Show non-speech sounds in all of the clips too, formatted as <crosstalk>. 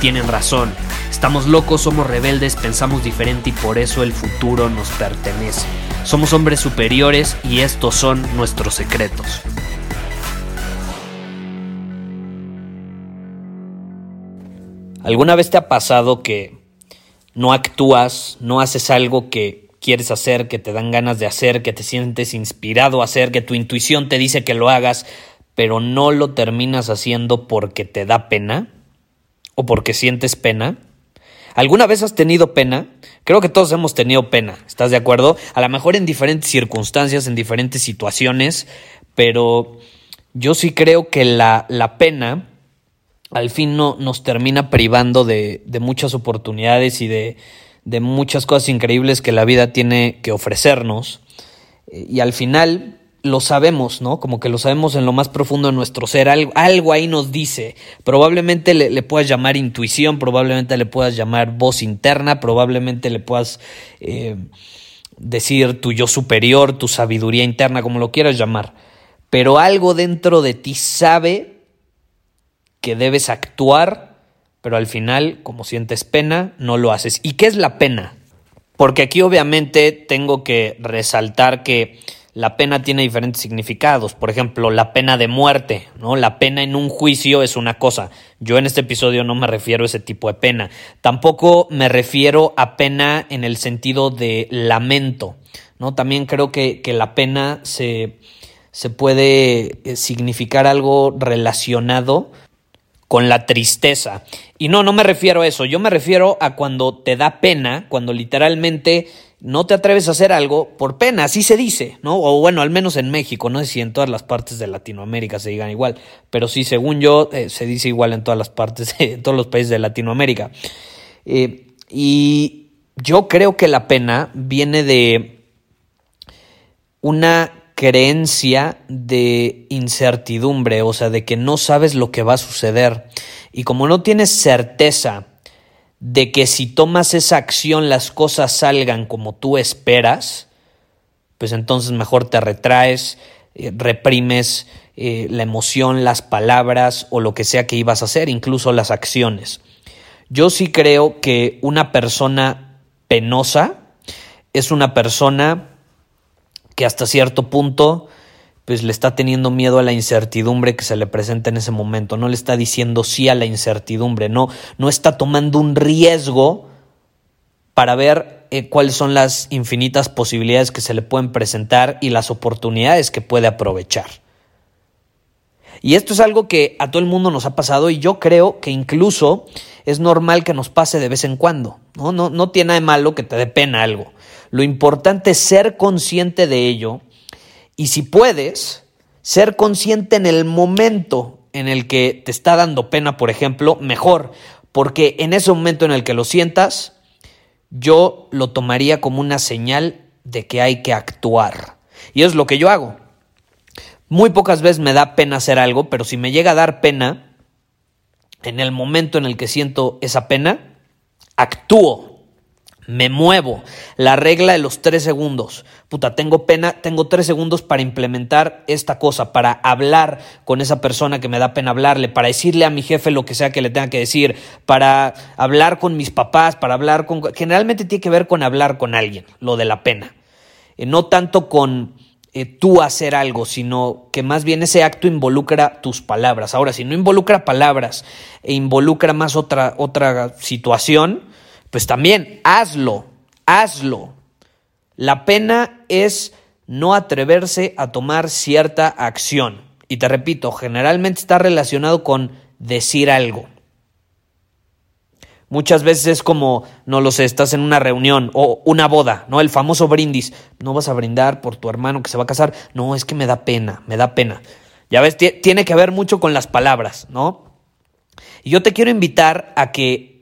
tienen razón. Estamos locos, somos rebeldes, pensamos diferente y por eso el futuro nos pertenece. Somos hombres superiores y estos son nuestros secretos. ¿Alguna vez te ha pasado que no actúas, no haces algo que quieres hacer, que te dan ganas de hacer, que te sientes inspirado a hacer, que tu intuición te dice que lo hagas, pero no lo terminas haciendo porque te da pena o porque sientes pena? ¿Alguna vez has tenido pena? Creo que todos hemos tenido pena, ¿estás de acuerdo? A lo mejor en diferentes circunstancias, en diferentes situaciones, pero yo sí creo que la, la pena al fin no, nos termina privando de, de muchas oportunidades y de, de, muchas cosas increíbles que la vida tiene que ofrecernos. Y al final lo sabemos, ¿no? Como que lo sabemos en lo más profundo de nuestro ser. Algo, ahí nos dice. Probablemente le, le, puedas llamar intuición, probablemente le puedas llamar voz interna, probablemente le puedas eh, decir tu yo superior, tu sabiduría interna, como lo quieras llamar. Pero algo dentro de ti sabe que debes actuar, pero al final, como sientes pena, no lo haces. ¿Y qué es la pena? Porque aquí obviamente tengo que resaltar que la pena tiene diferentes significados. Por ejemplo, la pena de muerte, ¿no? La pena en un juicio es una cosa. Yo en este episodio no me refiero a ese tipo de pena. Tampoco me refiero a pena en el sentido de lamento, ¿no? También creo que, que la pena se, se puede eh, significar algo relacionado con la tristeza. Y no, no me refiero a eso, yo me refiero a cuando te da pena, cuando literalmente no te atreves a hacer algo por pena, así se dice, ¿no? O bueno, al menos en México, no sé si en todas las partes de Latinoamérica se digan igual, pero sí, según yo, eh, se dice igual en todas las partes, en todos los países de Latinoamérica. Eh, y yo creo que la pena viene de una creencia de incertidumbre, o sea, de que no sabes lo que va a suceder. Y como no tienes certeza de que si tomas esa acción las cosas salgan como tú esperas, pues entonces mejor te retraes, eh, reprimes eh, la emoción, las palabras o lo que sea que ibas a hacer, incluso las acciones. Yo sí creo que una persona penosa es una persona que hasta cierto punto pues le está teniendo miedo a la incertidumbre que se le presenta en ese momento, no le está diciendo sí a la incertidumbre, no, no está tomando un riesgo para ver eh, cuáles son las infinitas posibilidades que se le pueden presentar y las oportunidades que puede aprovechar. Y esto es algo que a todo el mundo nos ha pasado y yo creo que incluso es normal que nos pase de vez en cuando. No, no, no tiene nada de malo que te dé pena algo. Lo importante es ser consciente de ello y si puedes, ser consciente en el momento en el que te está dando pena, por ejemplo, mejor, porque en ese momento en el que lo sientas, yo lo tomaría como una señal de que hay que actuar. Y es lo que yo hago. Muy pocas veces me da pena hacer algo, pero si me llega a dar pena, en el momento en el que siento esa pena, actúo me muevo. La regla de los tres segundos. Puta, tengo pena, tengo tres segundos para implementar esta cosa, para hablar con esa persona que me da pena hablarle, para decirle a mi jefe lo que sea que le tenga que decir, para hablar con mis papás, para hablar con... Generalmente tiene que ver con hablar con alguien, lo de la pena. Eh, no tanto con eh, tú hacer algo, sino que más bien ese acto involucra tus palabras. Ahora, si no involucra palabras e involucra más otra, otra situación, pues también hazlo, hazlo. La pena es no atreverse a tomar cierta acción. Y te repito, generalmente está relacionado con decir algo. Muchas veces es como, no lo sé, estás en una reunión o una boda, ¿no? El famoso brindis. No vas a brindar por tu hermano que se va a casar. No, es que me da pena, me da pena. Ya ves, tiene que ver mucho con las palabras, ¿no? Y yo te quiero invitar a que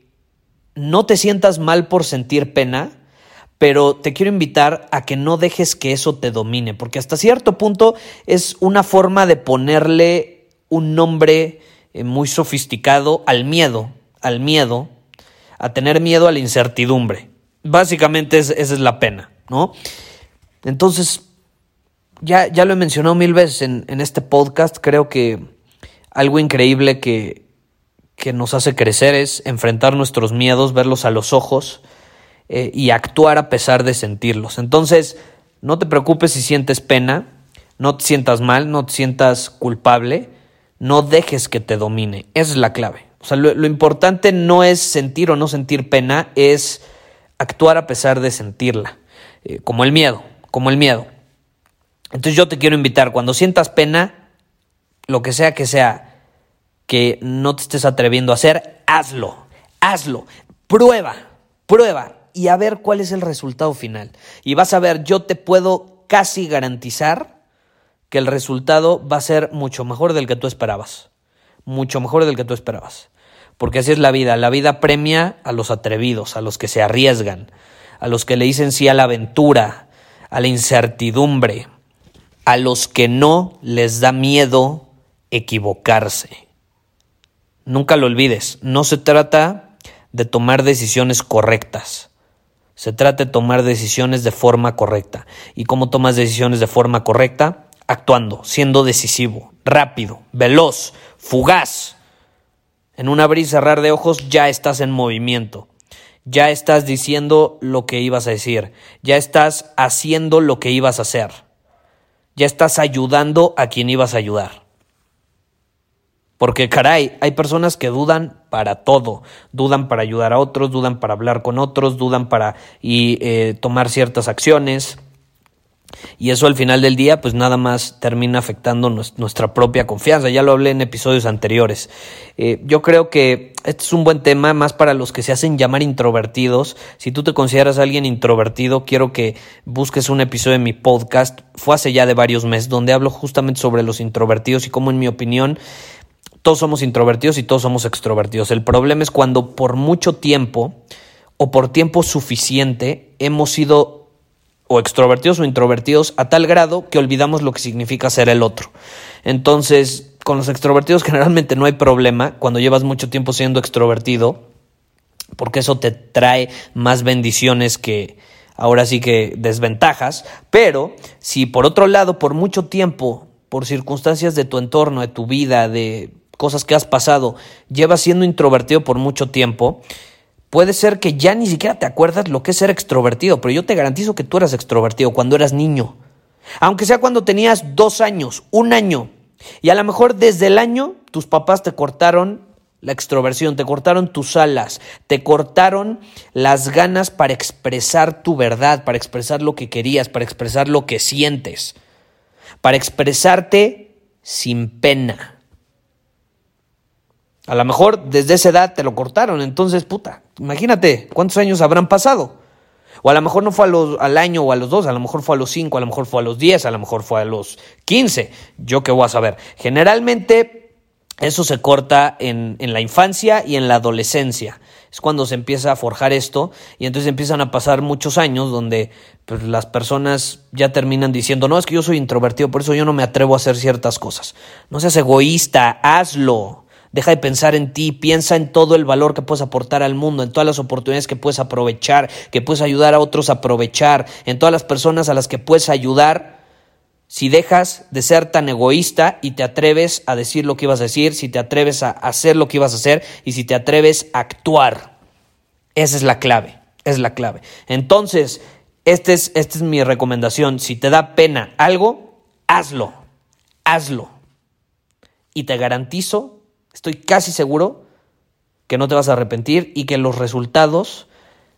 no te sientas mal por sentir pena, pero te quiero invitar a que no dejes que eso te domine, porque hasta cierto punto es una forma de ponerle un nombre eh, muy sofisticado al miedo, al miedo, a tener miedo a la incertidumbre. Básicamente esa es la pena, ¿no? Entonces, ya, ya lo he mencionado mil veces en, en este podcast, creo que algo increíble que, que nos hace crecer es enfrentar nuestros miedos, verlos a los ojos eh, y actuar a pesar de sentirlos. Entonces, no te preocupes si sientes pena, no te sientas mal, no te sientas culpable, no dejes que te domine. Esa es la clave. O sea, lo, importante no es sentir o no sentir pena, es actuar a pesar de sentirla, eh, como el miedo, como el miedo. Entonces yo te quiero invitar, cuando sientas pena, lo que sea que sea, que no te estés atreviendo a hacer, hazlo, hazlo, prueba, prueba y a ver cuál es el resultado final. Y vas a ver, yo te puedo casi garantizar que el resultado va a ser mucho mejor del que tú esperabas, mucho mejor del que tú esperabas. Porque así es la vida, la vida premia a los atrevidos, a los que se arriesgan, a los que le dicen sí a la aventura, a la incertidumbre, a los que no les da miedo equivocarse. Nunca lo olvides, no se trata de tomar decisiones correctas. Se trata de tomar decisiones de forma correcta. ¿Y cómo tomas decisiones de forma correcta? Actuando, siendo decisivo, rápido, veloz, fugaz. En un abrir y cerrar de ojos ya estás en movimiento. Ya estás diciendo lo que ibas a decir. Ya estás haciendo lo que ibas a hacer. Ya estás ayudando a quien ibas a ayudar. Porque caray, hay personas que dudan para todo, dudan para ayudar a otros, dudan para hablar con otros, dudan para y, eh, tomar ciertas acciones. Y eso al final del día, pues nada más termina afectando nuestra propia confianza. Ya lo hablé en episodios anteriores. Eh, yo creo que este es un buen tema, más para los que se hacen llamar introvertidos. Si tú te consideras alguien introvertido, quiero que busques un episodio de mi podcast. Fue hace ya de varios meses, donde hablo justamente sobre los introvertidos y cómo, en mi opinión, todos somos introvertidos y todos somos extrovertidos. El problema es cuando por mucho tiempo o por tiempo suficiente hemos sido o extrovertidos o introvertidos a tal grado que olvidamos lo que significa ser el otro. Entonces, con los extrovertidos <laughs> generalmente no hay problema cuando llevas mucho tiempo siendo extrovertido, porque eso te trae más bendiciones que ahora sí que desventajas, pero si por otro lado por mucho tiempo, por circunstancias de tu entorno, de tu vida, de cosas que has pasado, llevas siendo introvertido por mucho tiempo, puede ser que ya ni siquiera te acuerdas lo que es ser extrovertido, pero yo te garantizo que tú eras extrovertido cuando eras niño. Aunque sea cuando tenías dos años, un año, y a lo mejor desde el año tus papás te cortaron la extroversión, te cortaron tus alas, te cortaron las ganas para expresar tu verdad, para expresar lo que querías, para expresar lo que sientes, para expresarte sin pena. A lo mejor desde esa edad te lo cortaron, entonces, puta, imagínate cuántos años habrán pasado. O a lo mejor no fue al año o a los dos, a lo mejor fue a los cinco, a lo mejor fue a los diez, a lo mejor fue a los quince. Yo qué voy a saber. Generalmente eso se corta en, en, la infancia y en la adolescencia. Es cuando se empieza a forjar esto y entonces empiezan a pasar muchos años donde pues, las personas ya terminan diciendo, no, es que yo soy introvertido, por eso yo no me atrevo a hacer ciertas cosas. No seas egoísta, hazlo. Deja de pensar en ti, piensa en todo el valor que puedes aportar al mundo, en todas las oportunidades que puedes aprovechar, que puedes ayudar a otros a aprovechar, en todas las personas a las que puedes ayudar. Si dejas de ser tan egoísta y te atreves a decir lo que ibas a decir, si te atreves a hacer lo que ibas a hacer y si te atreves a actuar. Esa es la clave, es la clave. Entonces, esta es, esta es mi recomendación. Si te da pena algo, hazlo, hazlo. Y te garantizo Estoy casi seguro que no te vas a arrepentir y que los resultados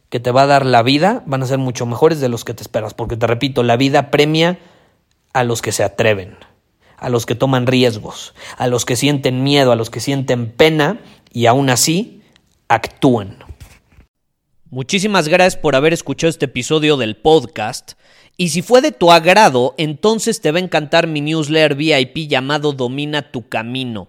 que te va a dar la vida van a ser mucho mejores de los que te esperas. Porque te repito, la vida premia a los que se atreven, a los que toman riesgos, a los que sienten miedo, a los que sienten pena y aún así actúan. Muchísimas gracias por haber escuchado este episodio del podcast. Y si fue de tu agrado, entonces te va a encantar mi newsletter VIP llamado Domina tu Camino.